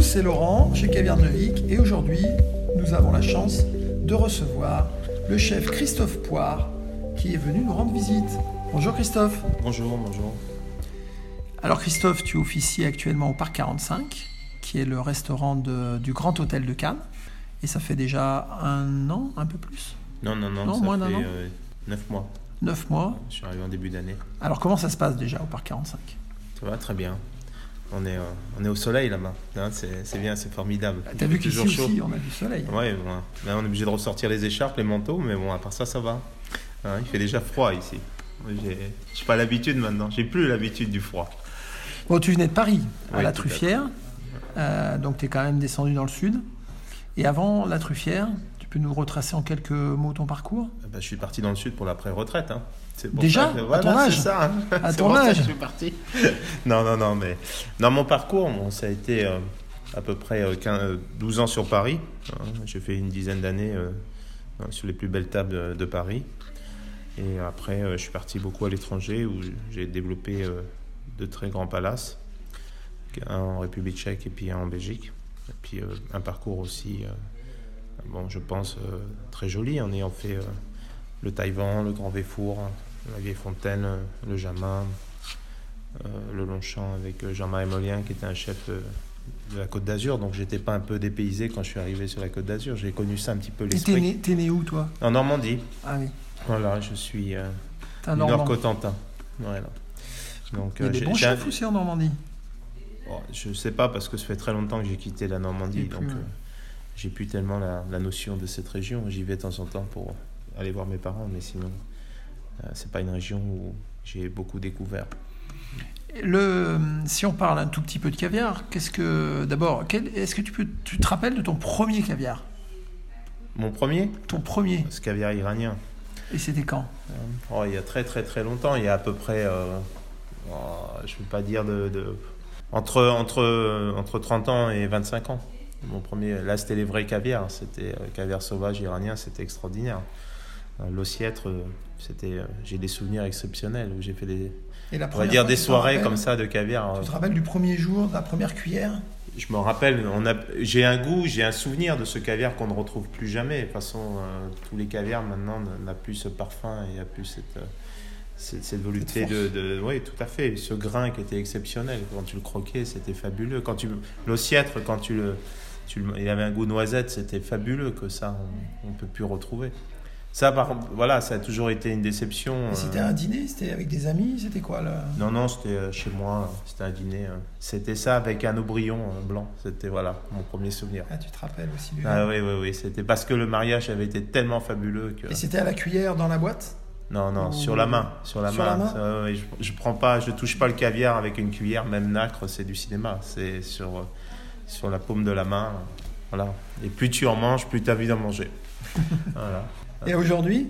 tous, c'est Laurent chez Vic et aujourd'hui nous avons la chance de recevoir le chef Christophe Poire qui est venu nous rendre visite. Bonjour Christophe. Bonjour, bonjour. Alors Christophe, tu officies actuellement au Parc 45 qui est le restaurant du Grand Hôtel de Cannes et ça fait déjà un an, un peu plus? Non, non, non, ça moins fait d'un an. euh, neuf mois. Neuf mois. Je suis arrivé en début d'année. Alors comment ça se passe déjà au Parc 45 Ça va très bien. On est, euh, on est au soleil là-bas. C'est bien, c'est formidable. T'as vu qu'ici toujours chaud. aussi on a du soleil. Ouais, bon, là on est obligé de ressortir les écharpes, les manteaux, mais bon, à part ça, ça va. Hein, il fait déjà froid ici. J'ai pas l'habitude maintenant. J'ai plus l'habitude du froid. Bon, tu venais de Paris, à Oui, la à Truffière, Euh, donc tu es quand même descendu dans le sud. Et avant la Truffière, peux nous retracer en quelques mots ton parcours? Ah bah, je suis parti dans le sud pour la pré-retraite. hein. Déjà? À ton âge? ça, hein. À ton âge? je suis parti. non, non, non, mais dans mon parcours, bon, ça a été euh, à peu près euh, 15, euh, 12 ans sur Paris. hein. J'ai fait une dizaine d'années euh, euh, sur les plus belles tables de, de Paris. Et après, euh, je suis parti beaucoup à l'étranger où j'ai développé euh, de très grands palaces, un en République tchèque et puis un en Belgique. Et puis euh, un parcours aussi, euh, bon, je pense, euh, très joli en ayant fait euh, le Taïwan, le Grand Véfour, la Vieille Fontaine, euh, le Jamin, le Longchamp avec Jean-Marie Molien qui était un chef de la Côte d'Azur. Donc j'étais pas un peu dépaysé quand je suis arrivé sur la Côte d'Azur. J'ai connu ça un petit peu Et t'es l'esprit. né, né où toi? En Normandie. Ah oui, Voilà, je suis euh, du Normand. Nord-Cotentin. Voilà. Donc, Il y a euh, des j'ai- bons chefs aussi en Normandie. Oh, je sais pas parce que ça fait très longtemps que j'ai quitté la Normandie, plus, donc euh, j'ai plus tellement la, la notion de cette région. J'y vais de temps en temps pour aller voir mes parents, mais sinon, euh, c'est pas une région où j'ai beaucoup découvert. Le, si on parle un tout petit peu de caviar, qu'est-ce que d'abord, est-ce que tu peux, tu te rappelles de ton premier caviar, Mon premier, ton premier, ce caviar iranien. et c'était quand? Oh, il y a très très très longtemps, il y a à peu près, euh, oh, je ne veux pas dire de, de- entre, entre, entre 30 ans et 25 ans. Mon premier, là c'était les vrais caviars, c'était euh, caviar sauvage iranien, c'était extraordinaire. Euh, L'ossiètre, euh, c'était, j'ai des souvenirs exceptionnels où j'ai fait des, Et la on va dire des soirées rappelles comme ça de caviar. Tu te rappelles du premier jour, de la première cuillère? Je me rappelle, on a, j'ai un goût, j'ai un souvenir de ce caviar qu'on ne retrouve plus jamais. De toute façon, euh, tous les caviars maintenant n'a plus ce parfum et a plus cette, euh, cette, cette volupté de, de- Oui, tout à fait. Ce grain qui était exceptionnel. Quand tu le croquais, c'était fabuleux. Quand tu, l'ossiètre, quand tu le- il avait un goût noisette, c'était fabuleux que ça, on ne peut plus retrouver. Ça, par, voilà, ça a toujours été une déception. Et euh, C'était un dîner, c'était avec des amis, c'était quoi là? Non, non, c'était euh, chez moi, c'était un dîner. euh. C'était ça avec un aubryon euh, blanc. C'était voilà mon premier souvenir. Ah, tu te rappelles aussi du Ah oui, oui, oui. C'était parce que le mariage avait été tellement fabuleux que. Et c'était à la cuillère dans la boîte? Non, non, Ou- sur la main. Sur la Sur main. la main Ça, je, je prends pas, je touche pas le caviar avec une cuillère, même nacre, c'est du cinéma. C'est sur, sur la paume de la main. euh, Voilà. Et plus tu en manges, plus tu as envie d'en manger. voilà. Et aujourd'hui,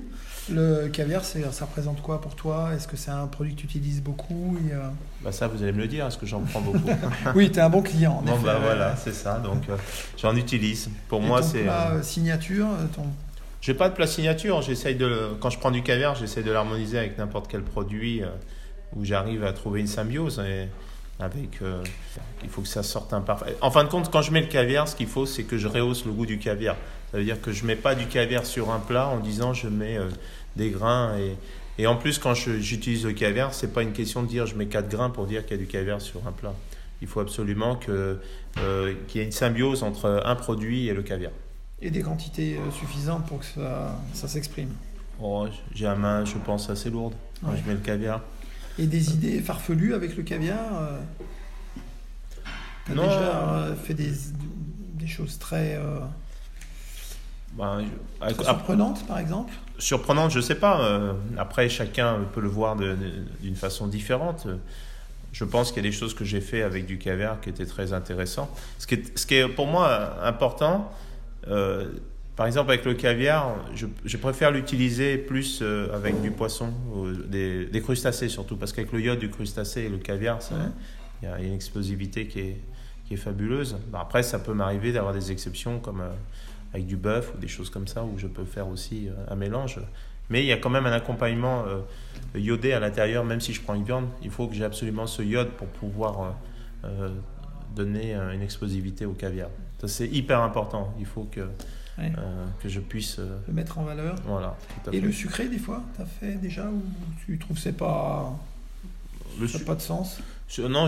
le caviar, ça représente quoi pour toi? Est-ce que c'est un produit que tu utilises beaucoup? Y a- Bah ça, vous allez me le dire, parce que j'en prends beaucoup. Oui, tu es un bon client. en bon, effet. bah voilà, c'est ça. Donc, euh, j'en utilise. Pour Et moi, c'est. euh, euh, signature, euh, ton... J'ai pas de plat signature. J'essaye de, le- quand je prends du caviar, j'essaie de l'harmoniser avec n'importe quel produit euh, où j'arrive à trouver une symbiose. Et avec, euh, il faut que ça sorte un parfait. En fin de compte, quand je mets le caviar, ce qu'il faut, c'est que je rehausse le goût du caviar. Ça veut dire que je mets pas du caviar sur un plat en disant je mets euh, des grains et et en plus, quand j'utilise le caviar, c'est pas une question de dire je mets 4 grains pour dire qu'il y a du caviar sur un plat. Il faut absolument euh, qu'il y ait une symbiose entre un produit et le caviar. et des quantités euh, suffisantes pour que ça, ça s'exprime. Oh, j'ai la main, je pense, assez lourde quand Ouais. je mets le caviar. Et des idées farfelues avec le caviar euh, T'as Non. déjà euh, fait des, des choses très, euh, Ben, je- très à- surprenantes, par exemple? Surprenante, je sais pas. après, chacun peut le voir d'une façon différente. Je pense qu'il y a des choses que j'ai fait avec du caviar qui étaient très intéressantes. Ce qui est, ce qui est pour moi important, euh, par exemple avec le caviar, je, je préfère l'utiliser plus euh, avec du poisson, ou des, des crustacés surtout, parce qu'avec le iode du crustacé et le caviar, il y a une explosivité qui est, qui est fabuleuse. Ben, après, ça peut m'arriver d'avoir des exceptions comme euh, avec du bœuf ou des choses comme ça où je peux faire aussi euh, un mélange. Mais il y a quand même un accompagnement iodé à l'intérieur, même si je prends une viande. Il faut que j'ai absolument ce iode pour pouvoir donner une explosivité au caviar. Ça, c'est hyper important. Il faut que, Ouais. euh, que je puisse. euh, Le mettre en valeur. voilà, tout à Et fait. le sucré, des fois, t'as fait déjà ou tu trouves que c'est pas, Le ça a su- pas de sens? Je- non,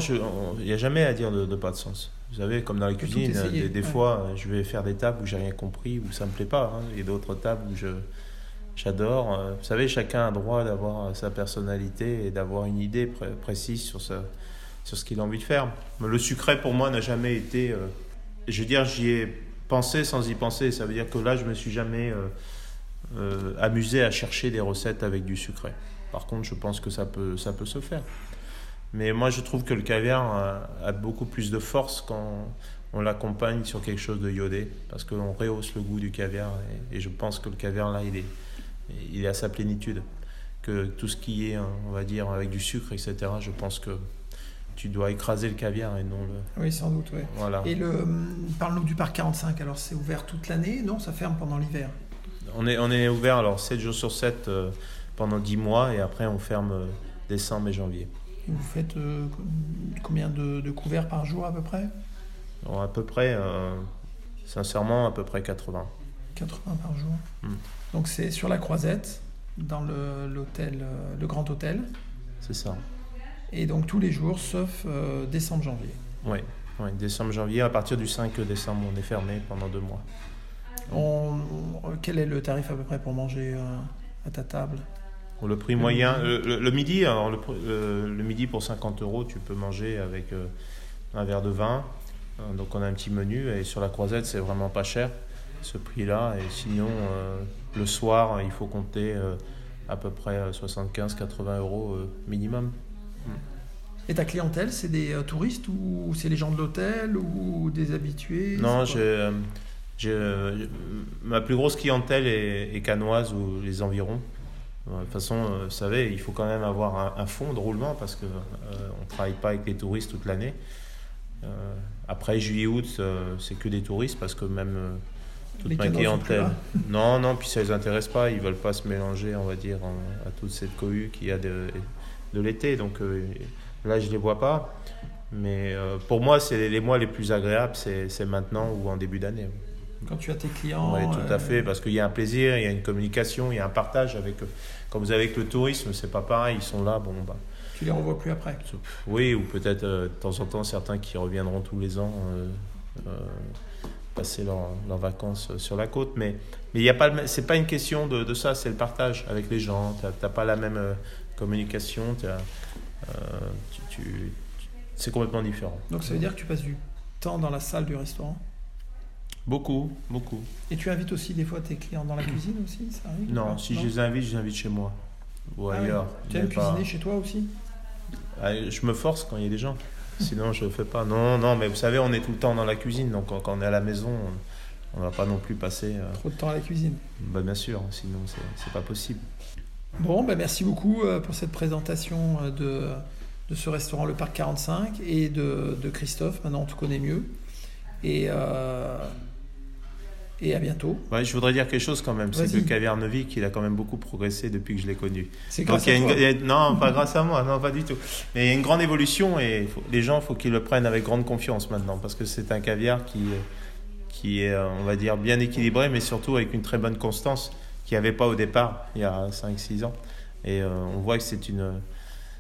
il n'y a jamais à dire de, de pas de sens. Vous savez, comme dans la cuisine, essayer, des, des ouais. fois, je vais faire des tables où j'ai rien compris, où ça me plaît pas. hein. Il y a d'autres tables où je j'adore. Euh, Vous savez, chacun a droit d'avoir sa personnalité et d'avoir une idée pré- précise sur, sa, sur ce qu'il a envie de faire. Mais le sucré, pour moi, n'a jamais été... euh, je veux dire, j'y ai pensé sans y penser. Ça veut dire que là, je me suis jamais euh, euh, amusé à chercher des recettes avec du sucré. Par contre, je pense que ça peut, ça peut se faire. Mais moi, je trouve que le caviar a, beaucoup plus de force quand on l'accompagne sur quelque chose de iodé, parce qu'on rehausse le goût du caviar. Et, et je pense que le caviar, là, il est, il est à sa plénitude. Que tout ce qui est, on va dire, avec du sucre, etc., je pense que tu dois écraser le caviar et non le... Oui, sans doute, ouais. Voilà. Et le, hum, parle-nous du parc 45. Alors, c'est ouvert toute l'année? Non, ça ferme pendant l'hiver. On est, on est ouvert alors 7 jours sur 7 euh, pendant 10 mois et après on ferme euh, décembre et janvier. Et vous faites euh, combien de, de couverts par jour à peu près? Alors, à peu près, euh, sincèrement, à peu près 80. 80 par jour. Hmm. Donc, c'est sur la croisette, dans le, l'hôtel, le grand hôtel. C'est ça. Et donc, tous les jours, sauf euh, décembre-janvier. Oui, oui, décembre, janvier. À partir du 5 décembre, on est fermé pendant deux mois. On- on- quel est le tarif à peu près pour manger euh, à ta table? Le prix moyen, le, le- le midi, alors le, midi pour 50 euros, tu peux manger avec euh, un verre de vin. Euh, donc on a un petit menu et sur la croisette, c'est vraiment pas cher ce prix-là. Et sinon, euh, le soir, il faut compter euh, à peu près 75-80 euros euh, minimum. Et ta clientèle, c'est des euh, touristes ou c'est les gens de l'hôtel ou des habitués? Non, j'ai, quoi euh, euh, ma plus grosse clientèle est, est canoise ou les environs. De toute façon, vous savez, il faut quand même avoir un, un fonds de roulement parce qu'on ne travaille pas avec les touristes toute l'année. Euh, après juillet-août, c'est que des touristes parce que même toute Les ma clientèle. Non, non, puis ça les intéresse pas. Ils veulent pas se mélanger, on va dire, en- à toute cette cohue qu'il y a de, de l'été. Donc euh, là, je les vois pas. Mais euh, pour moi, c'est les mois les plus agréables, c'est maintenant ou en début d'année. Quand tu as tes clients. Oui, tout euh, à fait, parce qu'il y a un plaisir, il y a une communication, il y a un partage avec. eux. Quand vous avez avec le tourisme, c'est pas pareil. Ils sont là, bon, bah, Tu les revois plus après. oui, ou peut-être euh, de temps en temps certains qui reviendront tous les ans euh, euh, passer leurs vacances euh, sur la côte. Mais mais il y a pas, une question de, de ça, c'est le partage avec les gens. T'as t'as pas la même euh, communication, euh, tu, tu- tu- c'est complètement différent. Donc ça veut dire que tu passes du temps dans la salle du restaurant? Beaucoup, beaucoup. Et tu invites aussi des fois tes clients dans la cuisine aussi ça arrive ou Non, si je les invite, je les invite chez moi ou Ah ailleurs. Tu aimes pas- cuisiner chez toi aussi? Ah, Je me force quand il y a des gens. Sinon, je ne fais pas. Non, non, mais vous savez, on est tout le temps dans la cuisine. Donc, quand, on est à la maison, on ne va pas non plus passer. euh, Trop de temps à la cuisine. bah, bien sûr, sinon, c'est pas possible. Bon, ben merci beaucoup euh, pour cette présentation euh, de, de ce restaurant Le Parc 45 et de, de Christophe. Maintenant, on te connaît mieux. Et, euh, et à bientôt. Ouais, je voudrais dire quelque chose quand même. C'est que caviar Neuvik, il a quand même beaucoup progressé depuis que je l'ai connu. C'est grâce à toi. non, pas grâce à moi, non, pas du tout. Mais il y a une grande évolution et faut- les gens, il faut qu'ils le prennent avec grande confiance maintenant parce que c'est un caviar qui, qui est, on va dire, bien équilibré, mais surtout avec une très bonne constance qu'il n'y avait pas au départ, il y a 5-6 ans. Et euh, on voit que c'est une,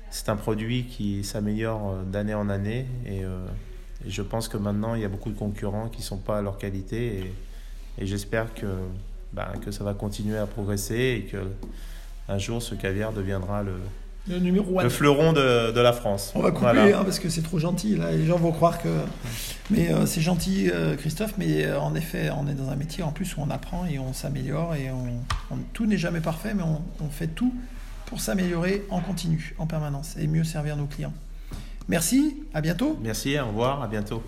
c'est un produit qui s'améliore euh, d'année en année et, euh, et je pense que maintenant, il y a beaucoup de concurrents qui ne sont pas à leur qualité et, et j'espère que, bah, que ça va continuer à progresser et que un jour ce caviar deviendra le, Le numéro 1. le fleuron de, de la France. On va couper Voilà. hein, parce que c'est trop gentil. Là. Les gens vont croire que. Mais euh, c'est gentil, euh, Christophe. Mais euh, en effet, on est dans un métier en plus où on apprend et on s'améliore. Et on, tout n'est jamais parfait, mais on fait tout pour s'améliorer en continu, en permanence et mieux servir nos clients. Merci, à bientôt. Merci, au revoir, à bientôt.